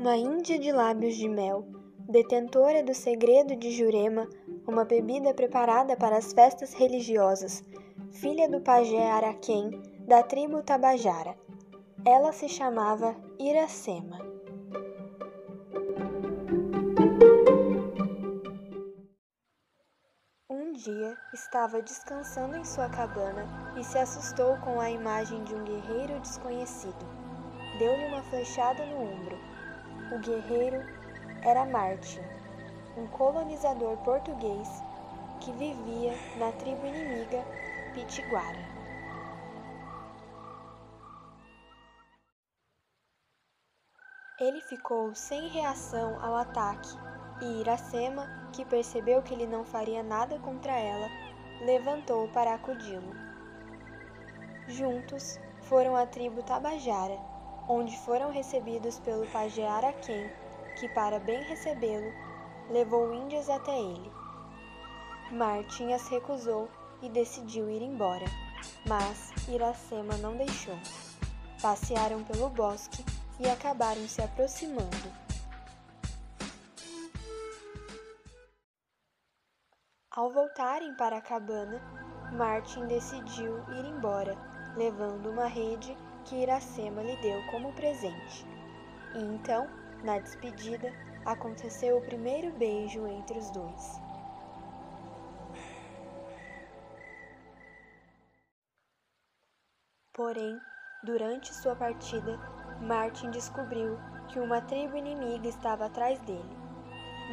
Uma índia de lábios de mel, detentora do segredo de Jurema, uma bebida preparada para as festas religiosas, filha do pajé Araquém, da tribo Tabajara. Ela se chamava Iracema. Um dia estava descansando em sua cabana e se assustou com a imagem de um guerreiro desconhecido. Deu-lhe uma flechada no ombro. O guerreiro era Martin, um colonizador português que vivia na tribo inimiga Pitiguara. Ele ficou sem reação ao ataque e Iracema, que percebeu que ele não faria nada contra ela, levantou para acudi-lo. Juntos foram à tribo Tabajara, onde foram recebidos pelo pajé Araquém, que, para bem recebê-lo, levou índias até ele. Martin as recusou e decidiu ir embora, mas Iracema não deixou. Passearam pelo bosque e acabaram se aproximando. Ao voltarem para a cabana, Martin decidiu ir embora, levando uma rede que Iracema lhe deu como presente. E então, na despedida, aconteceu o primeiro beijo entre os dois. Porém, durante sua partida, Martin descobriu que uma tribo inimiga estava atrás dele.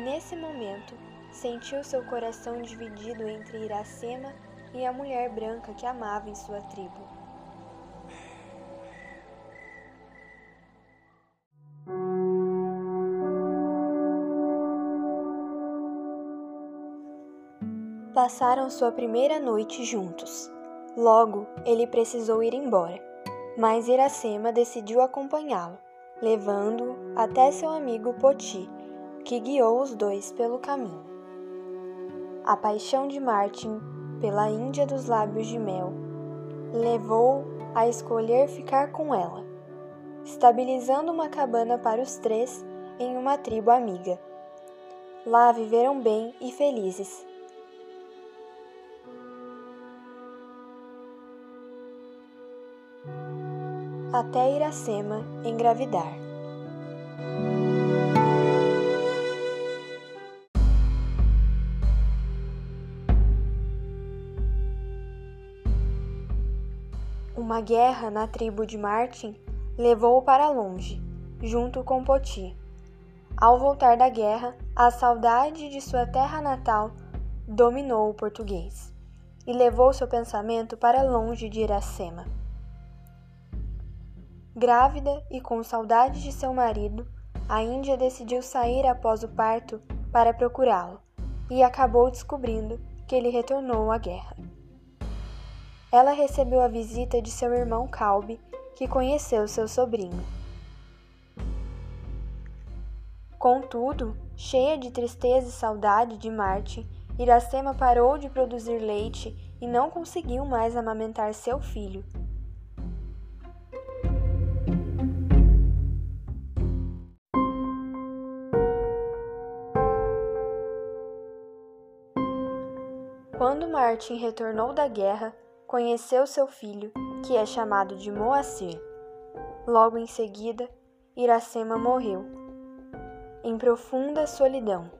Nesse momento, sentiu seu coração dividido entre Iracema e a mulher branca que amava em sua tribo. Passaram sua primeira noite juntos. Logo, ele precisou ir embora, mas Iracema decidiu acompanhá-lo, levando-o até seu amigo Poti, que guiou os dois pelo caminho. A paixão de Martin pela Índia dos lábios de mel levou-o a escolher ficar com ela, estabilizando uma cabana para os três em uma tribo amiga. Lá viveram bem e felizes, até Iracema engravidar. Uma guerra na tribo de Martin levou-o para longe, junto com Poti. Ao voltar da guerra, a saudade de sua terra natal dominou o português e levou seu pensamento para longe de Iracema. Grávida e com saudade de seu marido, a Índia decidiu sair após o parto para procurá-lo e acabou descobrindo que ele retornou à guerra. Ela recebeu a visita de seu irmão Calbi, que conheceu seu sobrinho. Contudo, cheia de tristeza e saudade de Marte, Iracema parou de produzir leite e não conseguiu mais amamentar seu filho, Martin retornou da guerra, conheceu seu filho, que é chamado de Moacir. Logo em seguida, Iracema morreu, em profunda solidão.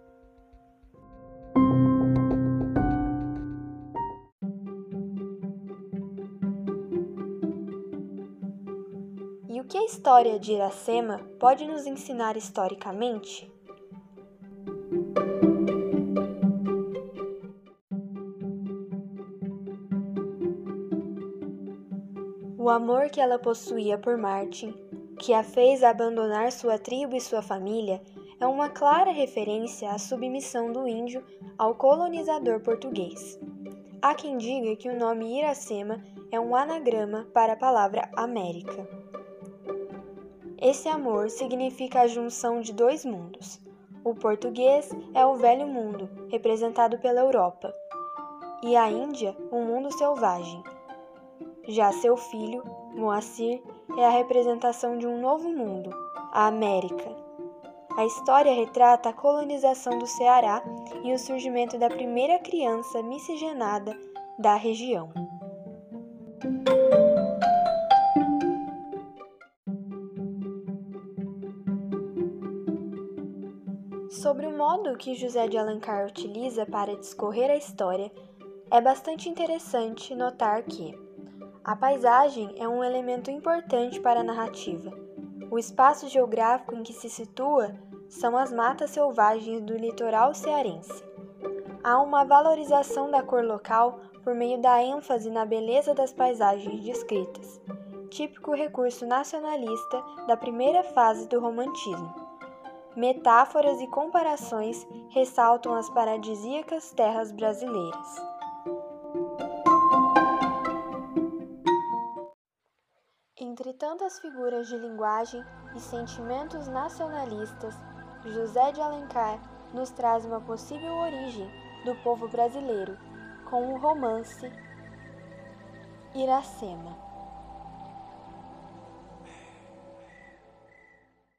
E o que a história de Iracema pode nos ensinar historicamente? Amor que ela possuía por Martin, que a fez abandonar sua tribo e sua família, é uma clara referência à submissão do índio ao colonizador português. Há quem diga que o nome Iracema é um anagrama para a palavra América. Esse amor significa a junção de dois mundos. O português é o velho mundo, representado pela Europa, e a Índia, o mundo selvagem, já seu filho, Moacir, é a representação de um novo mundo, a América. A história retrata a colonização do Ceará e o surgimento da primeira criança miscigenada da região. Sobre o modo que José de Alencar utiliza para discorrer a história, é bastante interessante notar que a paisagem é um elemento importante para a narrativa. O espaço geográfico em que se situa são as matas selvagens do litoral cearense. Há uma valorização da cor local por meio da ênfase na beleza das paisagens descritas, típico recurso nacionalista da primeira fase do romantismo. Metáforas e comparações ressaltam as paradisíacas terras brasileiras. Tantas figuras de linguagem e sentimentos nacionalistas, José de Alencar nos traz uma possível origem do povo brasileiro com o romance Iracema.